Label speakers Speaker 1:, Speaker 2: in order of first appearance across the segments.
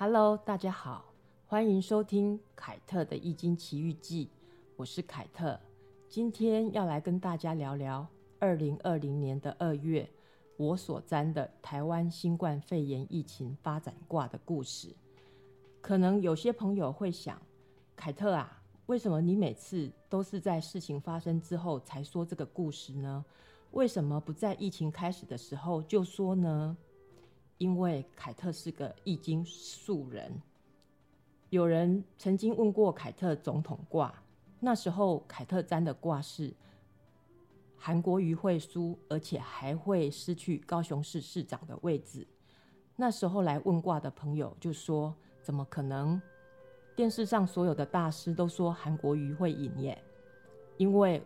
Speaker 1: Hello，大家好，欢迎收听凯特的《易经奇遇记》，我是凯特，今天要来跟大家聊聊二零二零年的二月我所占的台湾新冠肺炎疫情发展卦的故事。可能有些朋友会想，凯特啊，为什么你每次都是在事情发生之后才说这个故事呢？为什么不在疫情开始的时候就说呢？因为凯特是个易经素人，有人曾经问过凯特总统卦，那时候凯特占的卦是韩国瑜会输，而且还会失去高雄市市长的位置。那时候来问卦的朋友就说：“怎么可能？电视上所有的大师都说韩国瑜会赢耶。”因为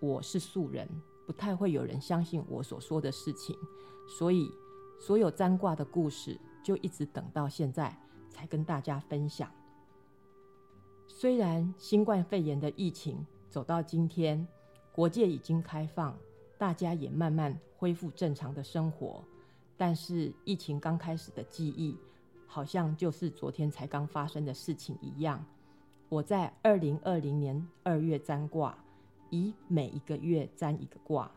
Speaker 1: 我是素人，不太会有人相信我所说的事情，所以。所有占卦的故事，就一直等到现在才跟大家分享。虽然新冠肺炎的疫情走到今天，国界已经开放，大家也慢慢恢复正常的生活，但是疫情刚开始的记忆，好像就是昨天才刚发生的事情一样。我在二零二零年二月占卦，以每一个月占一个卦，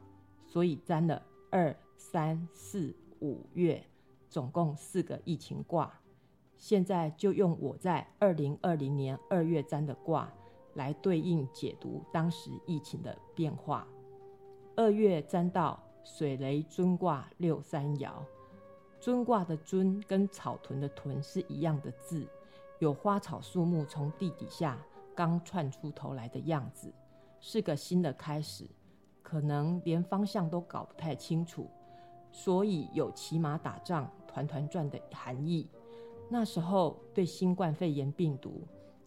Speaker 1: 所以占了二三四。五月总共四个疫情卦，现在就用我在二零二零年二月占的卦来对应解读当时疫情的变化。二月占到水雷尊卦六三爻，尊卦的尊跟草屯的屯是一样的字，有花草树木从地底下刚窜出头来的样子，是个新的开始，可能连方向都搞不太清楚。所以有骑马打仗、团团转的含义。那时候对新冠肺炎病毒，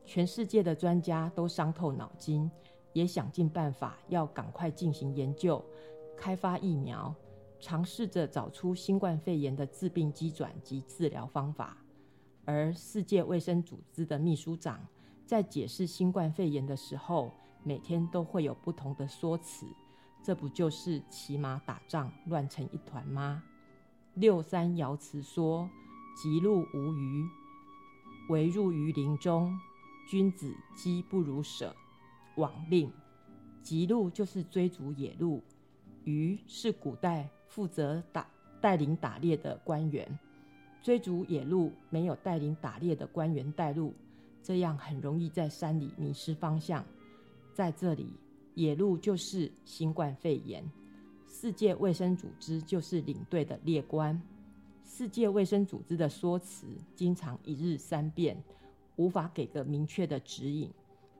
Speaker 1: 全世界的专家都伤透脑筋，也想尽办法要赶快进行研究、开发疫苗，尝试着找出新冠肺炎的致病机转及治疗方法。而世界卫生组织的秘书长在解释新冠肺炎的时候，每天都会有不同的说辞。这不就是骑马打仗乱成一团吗？六三爻辞说：“吉路无余，唯入于林中。君子饥不如舍，往令。吉路就是追逐野鹿，余是古代负责打带领打猎的官员。追逐野鹿没有带领打猎的官员带路，这样很容易在山里迷失方向。在这里。”野鹿就是新冠肺炎，世界卫生组织就是领队的列官。世界卫生组织的说辞经常一日三变，无法给个明确的指引，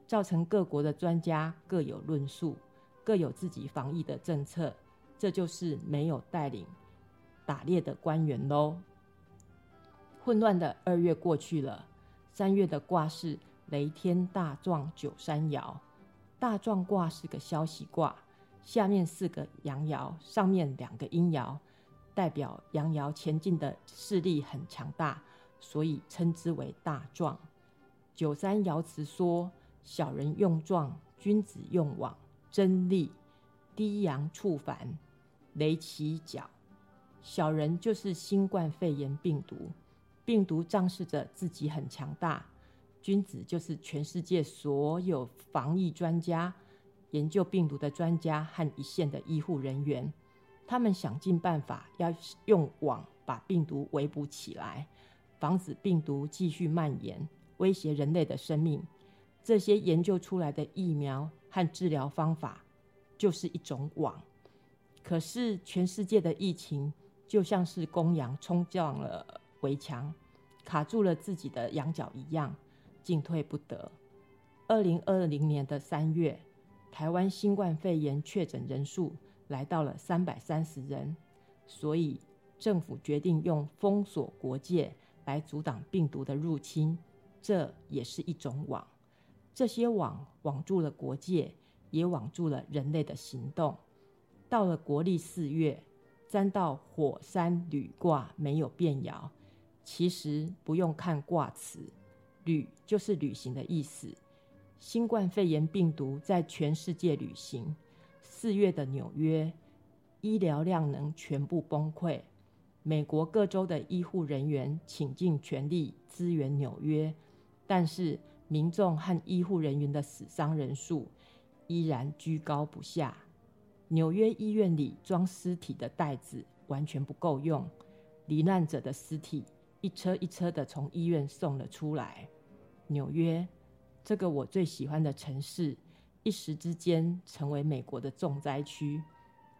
Speaker 1: 造成各国的专家各有论述，各有自己防疫的政策。这就是没有带领打猎的官员喽。混乱的二月过去了，三月的卦是雷天大壮九三爻。大壮卦是个消息卦，下面四个阳爻，上面两个阴爻，代表阳爻前进的势力很强大，所以称之为大壮。九三爻辞说：小人用壮，君子用往，真力。低阳触凡，雷起角。小人就是新冠肺炎病毒，病毒仗势着自己很强大。君子就是全世界所有防疫专家、研究病毒的专家和一线的医护人员，他们想尽办法要用网把病毒围捕起来，防止病毒继续蔓延，威胁人类的生命。这些研究出来的疫苗和治疗方法就是一种网。可是全世界的疫情就像是公羊冲撞了围墙，卡住了自己的羊角一样。进退不得。二零二零年的三月，台湾新冠肺炎确诊人数来到了三百三十人，所以政府决定用封锁国界来阻挡病毒的入侵，这也是一种网。这些网网住了国界，也网住了人类的行动。到了国历四月，沾到火山旅卦没有变爻，其实不用看卦辞。旅就是旅行的意思。新冠肺炎病毒在全世界旅行。四月的纽约，医疗量能全部崩溃。美国各州的医护人员倾尽全力支援纽约，但是民众和医护人员的死伤人数依然居高不下。纽约医院里装尸体的袋子完全不够用，罹难者的尸体一车一车的从医院送了出来。纽约，这个我最喜欢的城市，一时之间成为美国的重灾区。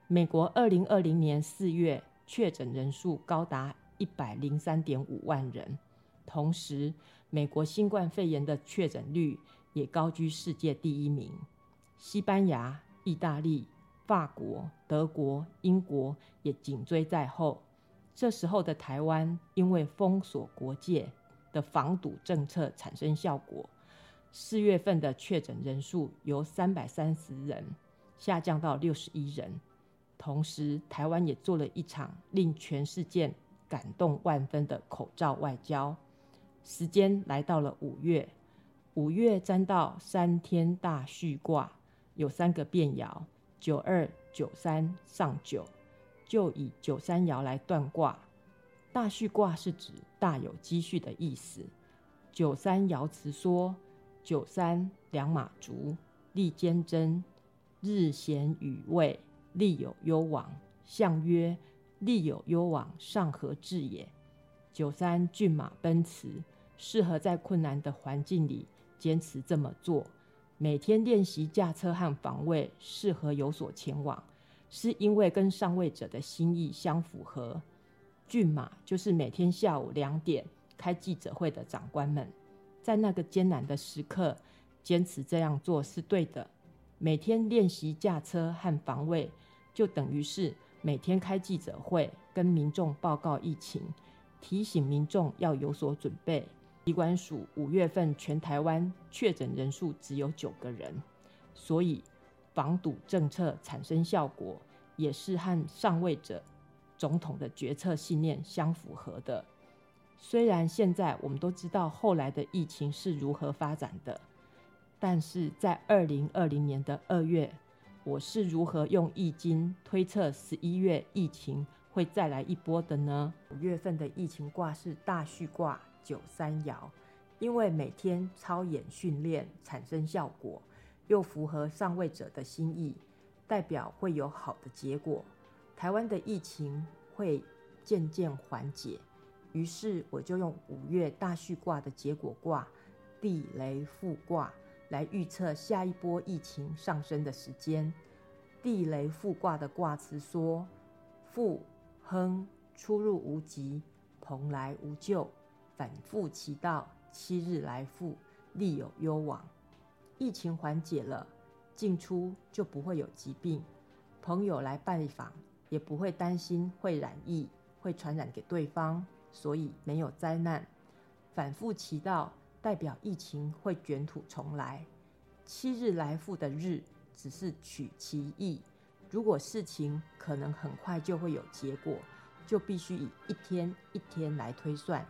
Speaker 1: 美国二零二零年四月。确诊人数高达一百零三点五万人，同时，美国新冠肺炎的确诊率也高居世界第一名。西班牙、意大利、法国、德国、英国也紧追在后。这时候的台湾，因为封锁国界的防堵政策产生效果，四月份的确诊人数由三百三十人下降到六十一人。同时，台湾也做了一场令全世界感动万分的口罩外交。时间来到了五月，五月占到三天大序卦，有三个变爻：九二、九三、上九，就以九三爻来断卦。大序卦是指大有积蓄的意思。九三爻辞说：九三两马足，利坚贞，日咸与未。利有攸往，相曰：利有攸往，上合至也。九三骏马奔驰，适合在困难的环境里坚持这么做。每天练习驾车和防卫，适合有所前往，是因为跟上位者的心意相符合。骏马就是每天下午两点开记者会的长官们，在那个艰难的时刻，坚持这样做是对的。每天练习驾车和防卫，就等于是每天开记者会，跟民众报告疫情，提醒民众要有所准备。疾管署五月份全台湾确诊人数只有九个人，所以防堵政策产生效果，也是和上位者总统的决策信念相符合的。虽然现在我们都知道后来的疫情是如何发展的。但是在二零二零年的二月，我是如何用易经推测十一月疫情会再来一波的呢？五月份的疫情卦是大序卦九三爻，因为每天操演训练产生效果，又符合上位者的心意，代表会有好的结果，台湾的疫情会渐渐缓解。于是我就用五月大序卦的结果卦地雷复卦。来预测下一波疫情上升的时间。地雷复卦的卦辞说：“复亨，出入无极，蓬莱无咎，反复其道，七日来复，利有攸往。”疫情缓解了，进出就不会有疾病，朋友来拜访也不会担心会染疫，会传染给对方，所以没有灾难。反复祈祷。代表疫情会卷土重来，七日来复的日只是取其意。如果事情可能很快就会有结果，就必须以一天一天来推算。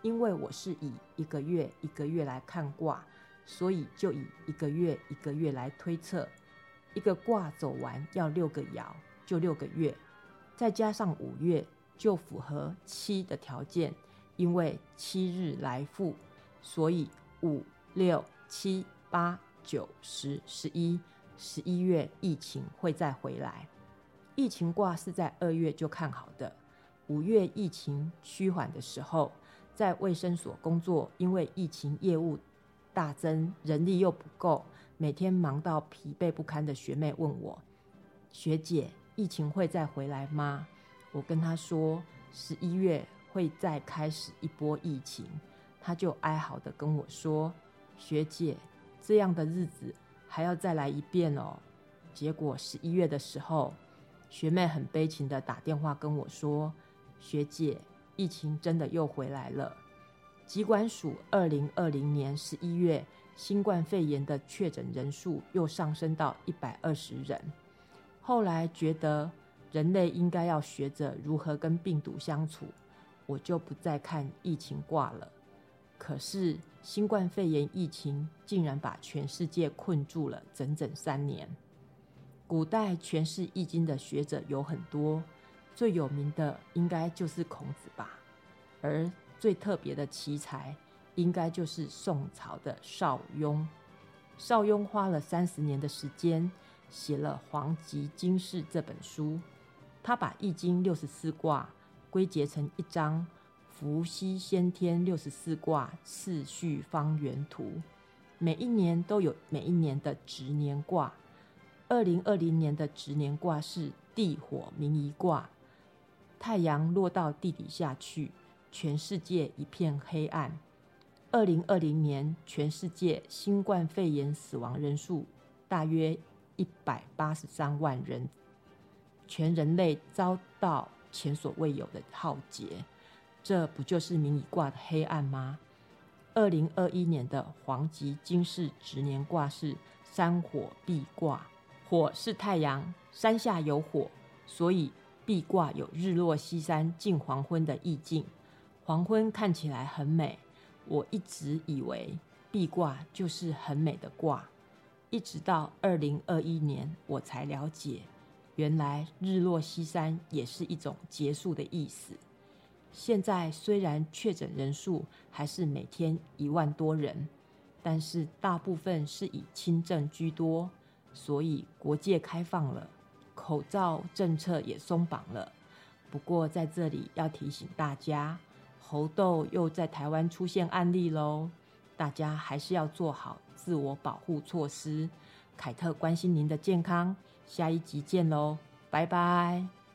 Speaker 1: 因为我是以一个月一个月来看卦，所以就以一个月一个月来推测。一个卦走完要六个爻，就六个月，再加上五月，就符合七的条件。因为七日来复。所以五六七八九十十一十一月疫情会再回来，疫情卦是在二月就看好的。五月疫情趋缓的时候，在卫生所工作，因为疫情业务大增，人力又不够，每天忙到疲惫不堪的学妹问我：“学姐，疫情会再回来吗？”我跟她说：“十一月会再开始一波疫情。”她就哀嚎的跟我说：“学姐，这样的日子还要再来一遍哦。”结果十一月的时候，学妹很悲情的打电话跟我说：“学姐，疫情真的又回来了。疾管署二零二零年十一月新冠肺炎的确诊人数又上升到一百二十人。后来觉得人类应该要学着如何跟病毒相处，我就不再看疫情挂了。”可是新冠肺炎疫情竟然把全世界困住了整整三年。古代诠释易经的学者有很多，最有名的应该就是孔子吧，而最特别的奇才，应该就是宋朝的邵雍。邵雍花了三十年的时间，写了《黄极经世》这本书。他把《易经》六十四卦归结成一张伏羲先天六十四卦次序方圆图，每一年都有每一年的值年卦。二零二零年的值年卦是地火明夷卦，太阳落到地底下去，全世界一片黑暗。二零二零年，全世界新冠肺炎死亡人数大约一百八十三万人，全人类遭到前所未有的浩劫，这不就是明夷卦的黑暗吗？二零二一年的黄极金世值年卦是山火壁卦，火是太阳，山下有火，所以壁卦有日落西山近黄昏的意境，黄昏看起来很美。我一直以为壁挂就是很美的挂，一直到二零二一年我才了解，原来日落西山也是一种结束的意思。现在虽然确诊人数还是每天一万多人，但是大部分是以轻症居多，所以国界开放了，口罩政策也松绑了。不过在这里要提醒大家。猴痘又在台湾出现案例喽，大家还是要做好自我保护措施。凯特关心您的健康，下一集见喽，拜拜。